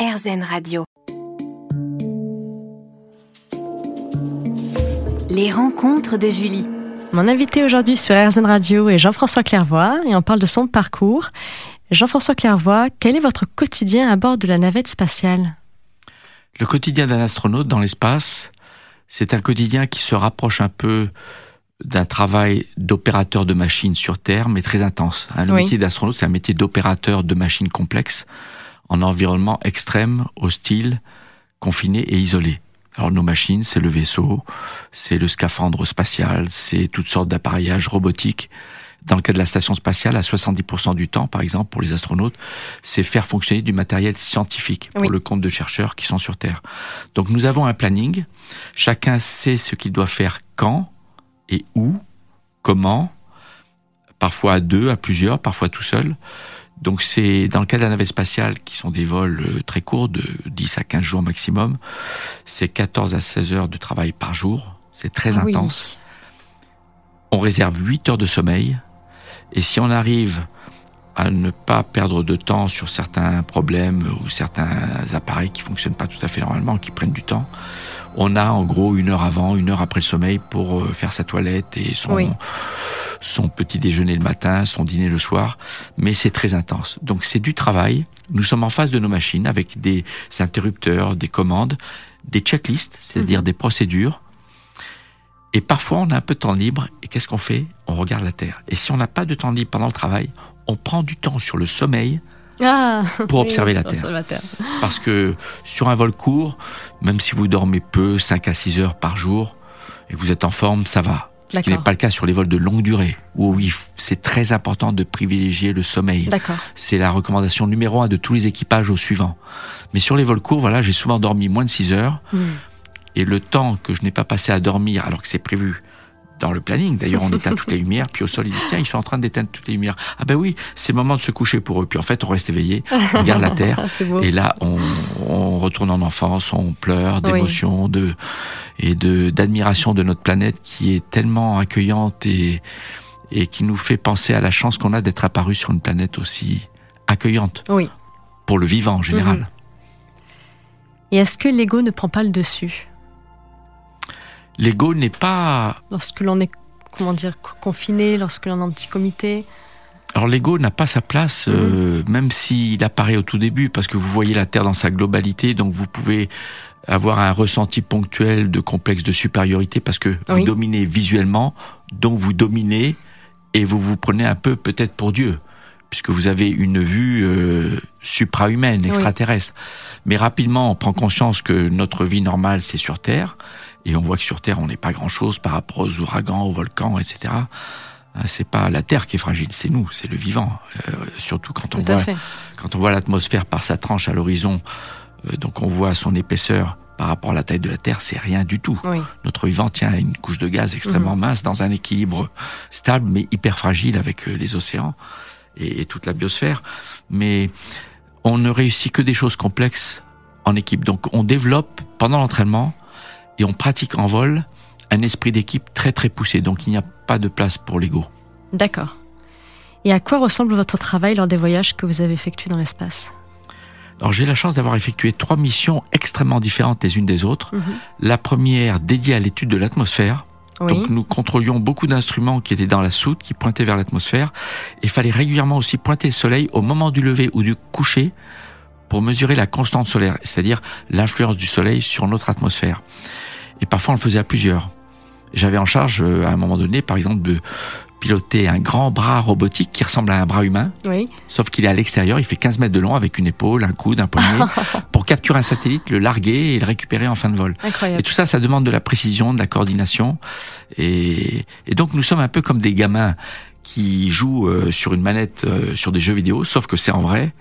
RZN Radio. Les rencontres de Julie. Mon invité aujourd'hui sur RZN Radio est Jean-François Clairvoy et on parle de son parcours. Jean-François Clairvoy, quel est votre quotidien à bord de la navette spatiale? Le quotidien d'un astronaute dans l'espace, c'est un quotidien qui se rapproche un peu d'un travail d'opérateur de machines sur Terre, mais très intense. Le métier d'astronaute, c'est un métier d'opérateur de machines complexes en environnement extrême, hostile, confiné et isolé. Alors nos machines, c'est le vaisseau, c'est le scaphandre spatial, c'est toutes sortes d'appareillages robotiques. Dans le cas de la station spatiale, à 70% du temps, par exemple, pour les astronautes, c'est faire fonctionner du matériel scientifique pour le compte de chercheurs qui sont sur Terre. Donc nous avons un planning, chacun sait ce qu'il doit faire quand et où, comment, parfois à deux, à plusieurs, parfois tout seul. Donc c'est dans le cas de la navette spatiale, qui sont des vols euh, très courts, de 10 à 15 jours maximum, c'est 14 à 16 heures de travail par jour, c'est très ah intense. On réserve 8 heures de sommeil, et si on arrive à ne pas perdre de temps sur certains problèmes ou certains appareils qui fonctionnent pas tout à fait normalement, qui prennent du temps, on a en gros une heure avant, une heure après le sommeil pour euh, faire sa toilette et son, son petit déjeuner le matin, son dîner le soir. Mais c'est très intense. Donc c'est du travail. Nous sommes en face de nos machines avec des interrupteurs, des commandes, des checklists, c'est-à-dire mhm. des procédures. Et parfois, on a un peu de temps libre. Et qu'est-ce qu'on fait? On regarde la Terre. Et si on n'a pas de temps libre pendant le travail, on prend du temps sur le sommeil ah, pour observer la Terre. Parce que sur un vol court, même si vous dormez peu, 5 à 6 heures par jour, et que vous êtes en forme, ça va. Ce qui n'est pas le cas sur les vols de longue durée, où oui, c'est très important de privilégier le sommeil. C'est la recommandation numéro un de tous les équipages au suivant. Mais sur les vols courts, voilà, j'ai souvent dormi moins de 6 heures. Hmm. Et le temps que je n'ai pas passé à dormir, alors que c'est prévu dans le planning. D'ailleurs, on éteint toutes les lumières, puis au sol, il dit, tiens, ils sont en train d'éteindre toutes les lumières. Ah ben oui, c'est le moment de se coucher pour eux. Puis en fait, on reste éveillé, on regarde la Terre, et là, on, on, retourne en enfance, on pleure d'émotion, de et de d'admiration de notre planète qui est tellement accueillante et et qui nous fait penser à la chance qu'on a d'être apparu sur une planète aussi accueillante. Oui. Pour le vivant en général. Mhm. Et est-ce que l'ego ne prend pas le dessus? L'ego n'est pas... Lorsque l'on est, comment dire, confiné, lorsque l'on est en petit comité alors l'ego n'a pas sa place, euh, mhm. même s'il apparaît au tout début, parce que vous voyez la Terre dans sa globalité, donc vous pouvez avoir un ressenti ponctuel de complexe de supériorité, parce que vous dominez visuellement, donc vous dominez et vous vous prenez un peu peut-être pour Dieu, puisque vous avez une vue euh, suprahumaine, extraterrestre. Mais rapidement, on prend conscience que notre vie normale, c'est sur Terre, et on voit que sur Terre, on n'est pas grand-chose par rapport aux ouragans, aux volcans, etc. Hein, c'est pas la Terre qui est fragile, c'est nous, c'est le vivant. Euh, surtout quand on voit quand on voit l'atmosphère par sa tranche à l'horizon, euh, donc on voit son épaisseur par rapport à la taille de la Terre, c'est rien du tout. Notre vivant tient une couche de gaz extrêmement mhm. mince dans un équilibre stable mais hyper fragile avec euh, les océans et, et toute la biosphère. Mais on ne réussit que des choses complexes en équipe. Donc on développe pendant l'entraînement et on pratique en vol un esprit d'équipe très très poussé. Donc il n'y a pas de place pour l'ego. D'accord. Et à quoi ressemble votre travail lors des voyages que vous avez effectués dans l'espace? Alors j'ai la chance d'avoir effectué trois missions extrêmement différentes les unes des autres. Mhm. La première dédiée à l'étude de l'atmosphère. Donc nous contrôlions beaucoup d'instruments qui étaient dans la soute, qui pointaient vers l'atmosphère. Il fallait régulièrement aussi pointer le soleil au moment du lever ou du coucher pour mesurer la constante solaire, c'est-à-dire l'influence du soleil sur notre atmosphère. Et parfois on le faisait à plusieurs. J'avais en charge euh, à un moment donné, par exemple, de piloter un grand bras robotique qui ressemble à un bras humain. Oui. Sauf qu'il est à l'extérieur, il fait 15 mètres de long avec une épaule, un coude, un poignet, pour capturer un satellite, le larguer et le récupérer en fin de vol. Incroyable. Et tout ça, ça demande de la précision, de la coordination. Et, et donc nous sommes un peu comme des gamins qui jouent euh, sur une manette euh, sur des jeux vidéo, sauf que c'est en vrai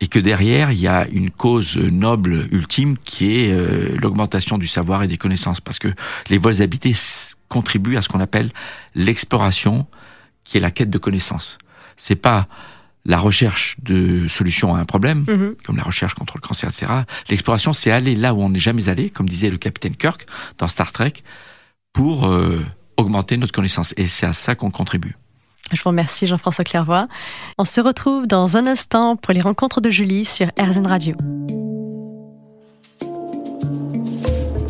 et que derrière, il y a une cause noble ultime qui est euh, l'augmentation du savoir et des connaissances. Parce que les vols habités contribuent à ce qu'on appelle l'exploration, qui est la quête de connaissances. C'est pas la recherche de solutions à un problème, mhm. comme la recherche contre le cancer, etc. L'exploration, c'est aller là où on n'est jamais allé, comme disait le capitaine Kirk dans Star Trek, pour euh, augmenter notre connaissance. Et c'est à ça qu'on contribue. Je vous remercie Jean-François Clairvoy. On se retrouve dans un instant pour les rencontres de Julie sur RZN Radio.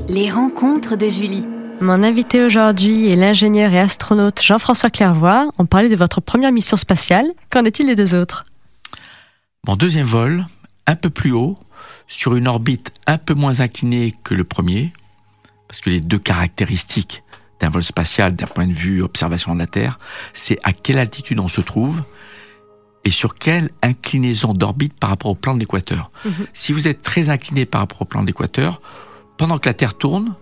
Les rencontres de Julie. Mon invité aujourd'hui est l'ingénieur et astronaute Jean-François Clairvoy. On parlait de votre première mission spatiale. Qu'en est-il des deux autres? Mon deuxième vol, un peu plus haut, sur une orbite un peu moins inclinée que le premier, parce que les deux caractéristiques d'un vol spatial, d'un point de vue observation de la Terre, c'est à quelle altitude on se trouve et sur quelle inclinaison d'orbite par rapport au plan de l'équateur. Mhm. Si vous êtes très incliné par rapport au plan de l'équateur, pendant que la Terre tourne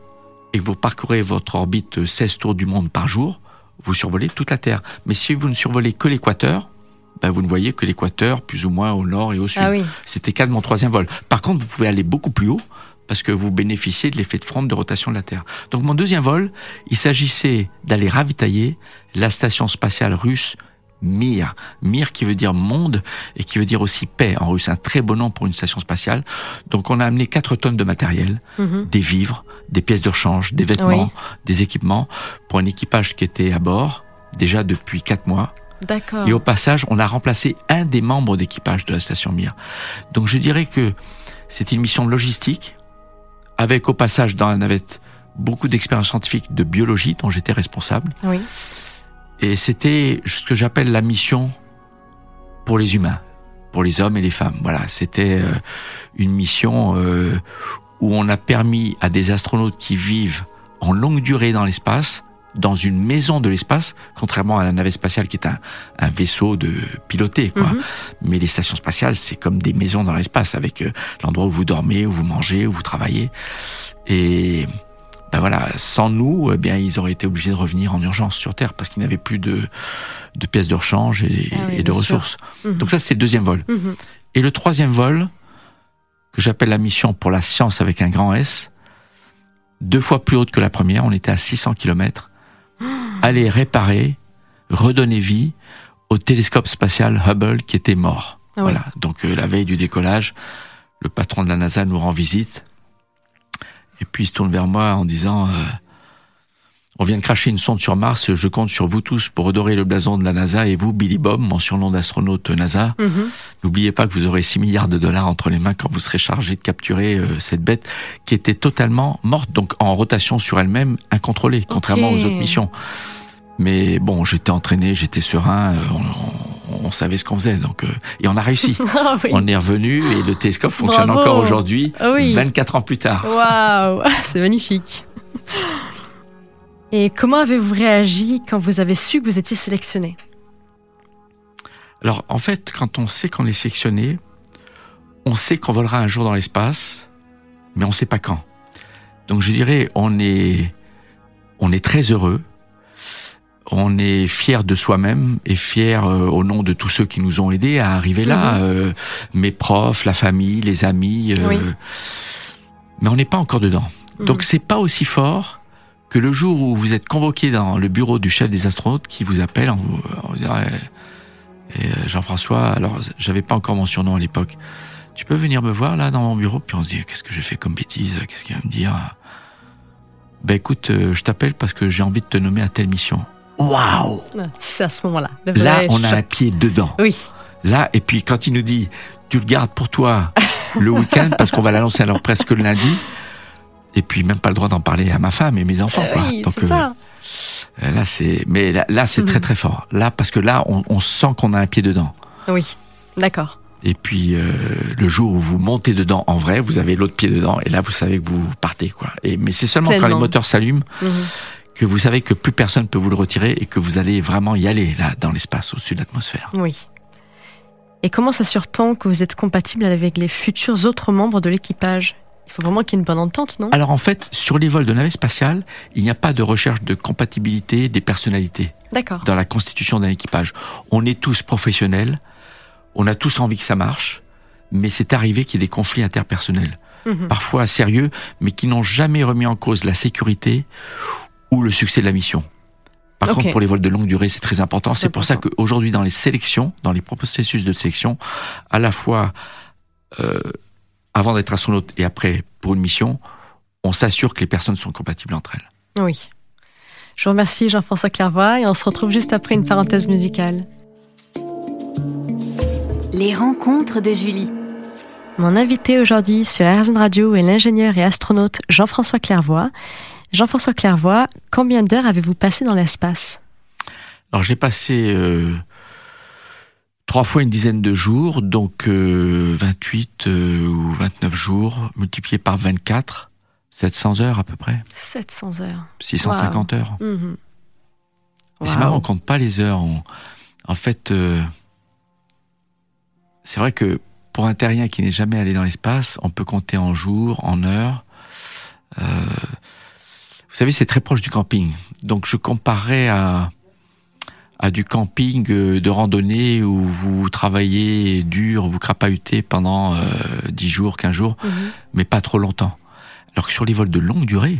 et que vous parcourez votre orbite 16 tours du monde par jour, vous survolez toute la Terre. Mais si vous ne survolez que l'équateur, ben vous ne voyez que l'équateur plus ou moins au nord et au sud. Ah C'était cas de mon troisième vol. Par contre, vous pouvez aller beaucoup plus haut parce que vous bénéficiez de l'effet de fronde de rotation de la Terre. Donc mon deuxième vol, il s'agissait d'aller ravitailler la station spatiale russe Mir. Mir qui veut dire monde et qui veut dire aussi paix en russe. Un très bon nom pour une station spatiale. Donc on a amené 4 tonnes de matériel, mhm. des vivres, des pièces de rechange, des vêtements, des équipements pour un équipage qui était à bord déjà depuis 4 mois. D'accord. Et au passage, on a remplacé un des membres d'équipage de la station Mir. Donc je dirais que c'est une mission logistique avec au passage dans la navette beaucoup d'expériences scientifiques de biologie dont j'étais responsable. Oui. Et c'était ce que j'appelle la mission pour les humains, pour les hommes et les femmes. Voilà, c'était euh, une mission euh, où on a permis à des astronautes qui vivent en longue durée dans l'espace, dans une maison de l'espace, contrairement à la navette spatiale qui est un, un vaisseau de piloté. Quoi. Mhm. Mais les stations spatiales, c'est comme des maisons dans l'espace, avec euh, l'endroit où vous dormez, où vous mangez, où vous travaillez. Et ben voilà, sans nous, eh bien, ils auraient été obligés de revenir en urgence sur Terre parce qu'ils n'avaient plus de, de pièces de rechange et, ah de ressources. Mhm. Donc ça, c'est le deuxième vol. Mhm. Et le troisième vol, que j'appelle la mission pour la science avec un grand S, deux fois plus haute que la première, on était à 600 km, aller réparer, redonner vie au télescope spatial Hubble qui était mort. Ah voilà. Donc euh, la veille du décollage, le patron de la NASA nous rend visite et puis il se tourne vers moi en disant euh, On vient de cracher une sonde sur Mars, je compte sur vous tous pour redorer le blason de la NASA et vous, Billy Bob, mon surnom d'astronaute NASA. Mhm. N'oubliez pas que vous aurez 6 milliards de dollars entre les mains quand vous serez chargé de capturer euh, cette bête qui était totalement morte, donc en rotation sur elle-même, incontrôlée, contrairement aux autres missions. Mais bon, j'étais entraîné, j'étais serein, euh, on, savait ce qu'on faisait, donc et on a réussi. Ah on est revenu et le télescope fonctionne encore aujourd'hui, 24 ans plus tard. Waouh, c'est magnifique. Et comment avez-vous réagi quand vous avez su que vous étiez sélectionné Alors en fait, quand on sait qu'on est sélectionné, on sait qu'on volera un jour dans l'espace, mais on ne sait pas quand. Donc je dirais, on est, on est très heureux on est fier de soi-même et fier euh, au nom de tous ceux qui nous ont aidés à arriver là, mhm. euh, mes profs, la famille, les amis. Euh, mais on n'est pas encore dedans. Mhm. Donc c'est pas aussi fort que le jour où vous êtes convoqué dans le bureau du chef des astronautes qui vous appelle en vous, Jean-François, alors j'avais pas encore mon surnom à l'époque. Tu peux venir me voir là dans mon bureau? Puis on se dit qu'est-ce que j'ai fait comme bêtise? Qu'est-ce qu'il va me dire? Ben écoute, je t'appelle parce que j'ai envie de te nommer à telle mission. Waouh C'est à ce moment-là. Là, on a un pied dedans. Oui. Là, et puis quand il nous dit, tu le gardes pour toi le week-end parce qu'on va l'annoncer alors presque le lundi. Et puis même pas le droit d'en parler à ma femme et mes enfants. Quoi. Oui, Donc ça. Euh, là c'est, mais là, c'est très mhm. très fort. Là parce que là on, sent qu'on a un pied dedans. Oui, d'accord. Et puis euh, le jour où vous montez dedans en vrai, vous avez l'autre pied dedans et là vous savez que vous partez quoi. Et mais c'est seulement quand les moteurs s'allument. Mhm que vous savez que plus personne ne peut vous le retirer et que vous allez vraiment y aller là dans l'espace au-dessus de l'atmosphère. Oui. Et comment s'assure-t-on que vous êtes compatible avec les futurs autres membres de l'équipage? Il faut vraiment qu'il y ait une bonne entente, non? Alors en fait, sur les vols de navette spatiale, il n'y a pas de recherche de compatibilité des personnalités. D'accord. Dans la constitution d'un équipage, on est tous professionnels, on a tous envie que ça marche, mais c'est arrivé qu'il y ait des conflits interpersonnels. Mhm. Parfois sérieux, mais qui n'ont jamais remis en cause la sécurité ou le succès de la mission. Par contre, pour les vols de longue durée, c'est très important. C'est pour ça qu'aujourd'hui, dans les sélections, dans les processus de sélection, à la fois euh, avant d'être astronaute et après pour une mission, on s'assure que les personnes sont compatibles entre elles. Oui. Je vous remercie Jean-François Clairvoy et on se retrouve juste après une parenthèse musicale. Les rencontres de Julie. Mon invité aujourd'hui sur RZN Radio est l'ingénieur et astronaute Jean-François Clairvoy. Jean-François Clairvoy, combien d'heures avez-vous passé dans l'espace? Alors j'ai passé euh, trois fois une dizaine de jours, donc 28 euh, euh, ou 29 jours, multiplié par 24, 700 heures à peu près. 700 heures. 650 heures. Mhm. C'est marrant, on compte pas les heures. En fait, c'est vrai que pour un terrien qui n'est jamais allé dans l'espace, on peut compter en jours, en heures. Vous savez, c'est très proche du camping. Donc je comparais à, à du camping euh, de randonnée où vous travaillez dur, vous crapahutez pendant euh, 10 jours, 15 jours, mhm. mais pas trop longtemps. Alors que sur les vols de longue durée,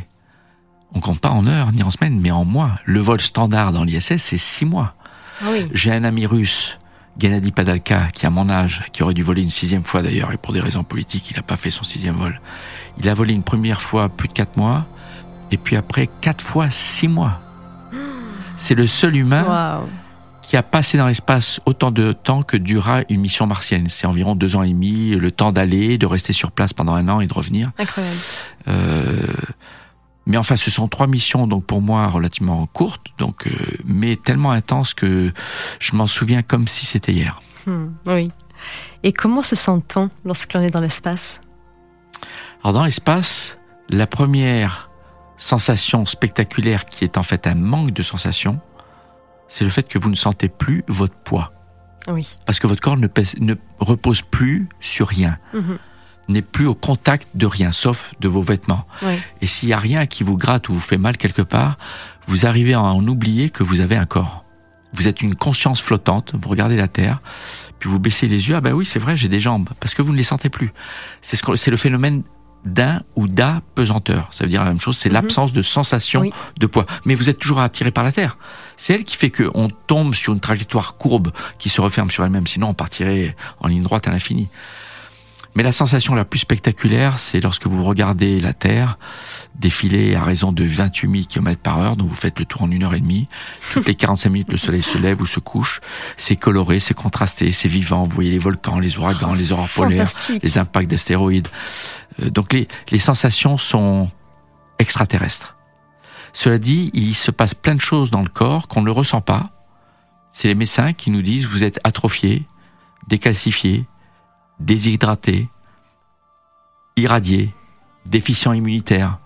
on compte pas en heures ni en semaines, mais en mois. Le vol standard dans l'ISS, c'est 6 mois. Ah J'ai un ami russe, Gennady Padalka, qui a mon âge, qui aurait dû voler une sixième fois d'ailleurs, et pour des raisons politiques, il n'a pas fait son sixième vol. Il a volé une première fois plus de 4 mois, et puis après quatre fois six mois. C'est le seul humain qui a passé dans l'espace autant de temps que dura une mission martienne. C'est environ deux ans et demi, le temps d'aller, de rester sur place pendant un an et de revenir. Incroyable. Euh, mais enfin, ce sont trois missions, donc pour moi relativement courtes, donc euh, mais tellement intenses que je m'en souviens comme si c'était hier. Hmm, oui. Et comment se sent-on lorsque l'on est dans l'espace? Alors dans l'espace, la première sensation spectaculaire qui est en fait un manque de sensation, c'est le fait que vous ne sentez plus votre poids. Oui. Parce que votre corps ne, ne repose plus sur rien, mhm. n'est plus au contact de rien, sauf de vos vêtements. Et s'il n'y a rien qui vous gratte ou vous fait mal quelque part, vous arrivez à en oublier que vous avez un corps. Vous êtes une conscience flottante, vous regardez la Terre, puis vous baissez les yeux, ah ben oui c'est vrai, j'ai des jambes, parce que vous ne les sentez plus. C'est ce le phénomène d'un ou d'apesanteur. Ça veut dire la même chose, c'est mhm. l'absence de sensation de poids. Mais vous êtes toujours attiré par la Terre. C'est elle qui fait qu'on tombe sur une trajectoire courbe qui se referme sur elle-même. Sinon, on partirait en ligne droite à l'infini. Mais la sensation la plus spectaculaire, c'est lorsque vous regardez la Terre défiler à raison de 28 000 km par heure, donc vous faites le tour en une heure et demie. Toutes les 45 minutes, le soleil se lève ou se couche. C'est coloré, c'est contrasté, c'est vivant. Vous voyez les volcans, les ouragans, oh, les aurores polaires, les impacts d'astéroïdes. Euh, donc les, les sensations sont extraterrestres. Cela dit, il se passe plein de choses dans le corps qu'on ne ressent pas. C'est les médecins qui nous disent vous êtes atrophié, décalcifié, déshydraté, irradié, déficient immunitaire.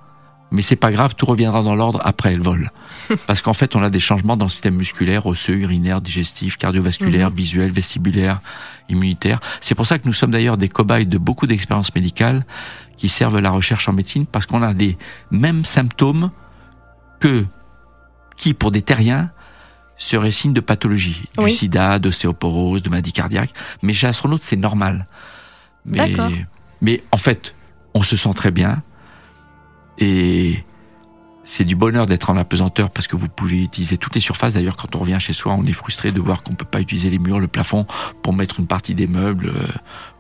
Mais c'est pas grave, tout reviendra dans l'ordre après le vol. Parce qu'en fait, on a des changements dans le système musculaire, osseux, urinaire, digestif, cardiovasculaire, mhm. visuel, vestibulaire, immunitaire. C'est pour ça que nous sommes d'ailleurs des cobayes de beaucoup d'expériences médicales qui servent à la recherche en médecine parce qu'on a les mêmes symptômes que qui, pour des terriens, seraient signes de pathologie, du sida, d'océoporose, de maladie cardiaque. Mais chez l'astronaute, c'est normal. Mais, mais en fait, on se sent très bien. Et c'est du bonheur d'être en apesanteur parce que vous pouvez utiliser toutes les surfaces. D'ailleurs, quand on revient chez soi, on est frustré de voir qu'on peut pas utiliser les murs, le plafond pour mettre une partie des meubles, euh,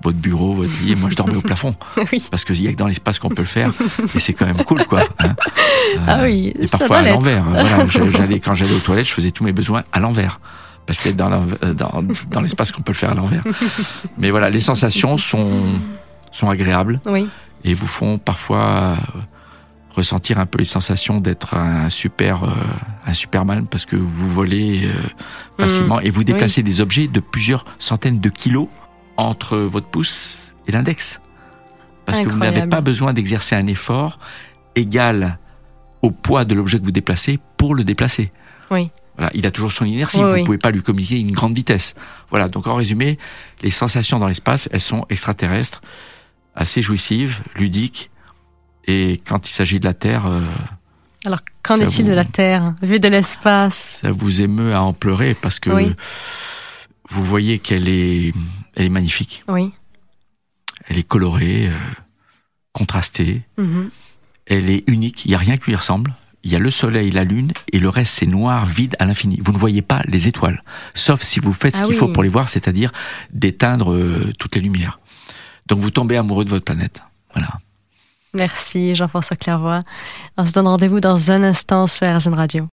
votre bureau, votre lit. moi, je dormais au plafond parce qu'il y a que dans l'espace qu'on peut le faire et c'est quand même cool, quoi. Hein. ah oui. Euh, et parfois à l'envers. voilà, j'allais quand j'allais aux toilettes, je faisais tous mes besoins à l'envers parce qu'il y a dans, euh, dans, dans l'espace qu'on peut le faire à l'envers. Mais voilà, les sensations sont sont agréables oui. et vous font parfois ressentir un peu les sensations d'être un super euh, un superman parce que vous volez euh, facilement mm. et vous déplacez des objets de plusieurs centaines de kilos entre votre pouce et l'index parce que vous n'avez pas besoin d'exercer un effort égal au poids de l'objet que vous déplacez pour le déplacer. Oui. Voilà, il a toujours son inertie, vous ne pouvez pas lui communiquer une grande vitesse. Voilà, donc en résumé, les sensations dans l'espace, elles sont extraterrestres, assez jouissives, ludiques, et quand il s'agit de la Terre... Euh, Alors, qu'en est-il de la Terre, vu de l'espace Ça vous émeut à en pleurer parce que vous voyez qu'elle est, elle est magnifique. Oui. Elle est colorée, euh, contrastée. Mhm. Elle est unique. Il n'y a rien qui lui ressemble. Il y a le soleil, la lune, et le reste c'est noir, vide à l'infini. Vous ne voyez pas les étoiles, sauf si vous faites ce ah qu'il faut pour les voir, c'est-à-dire d'éteindre euh, toutes les lumières. Donc vous tombez amoureux de votre planète. Voilà. Merci Jean-François Clairvoy. On se donne rendez-vous dans un instant sur RZN Radio.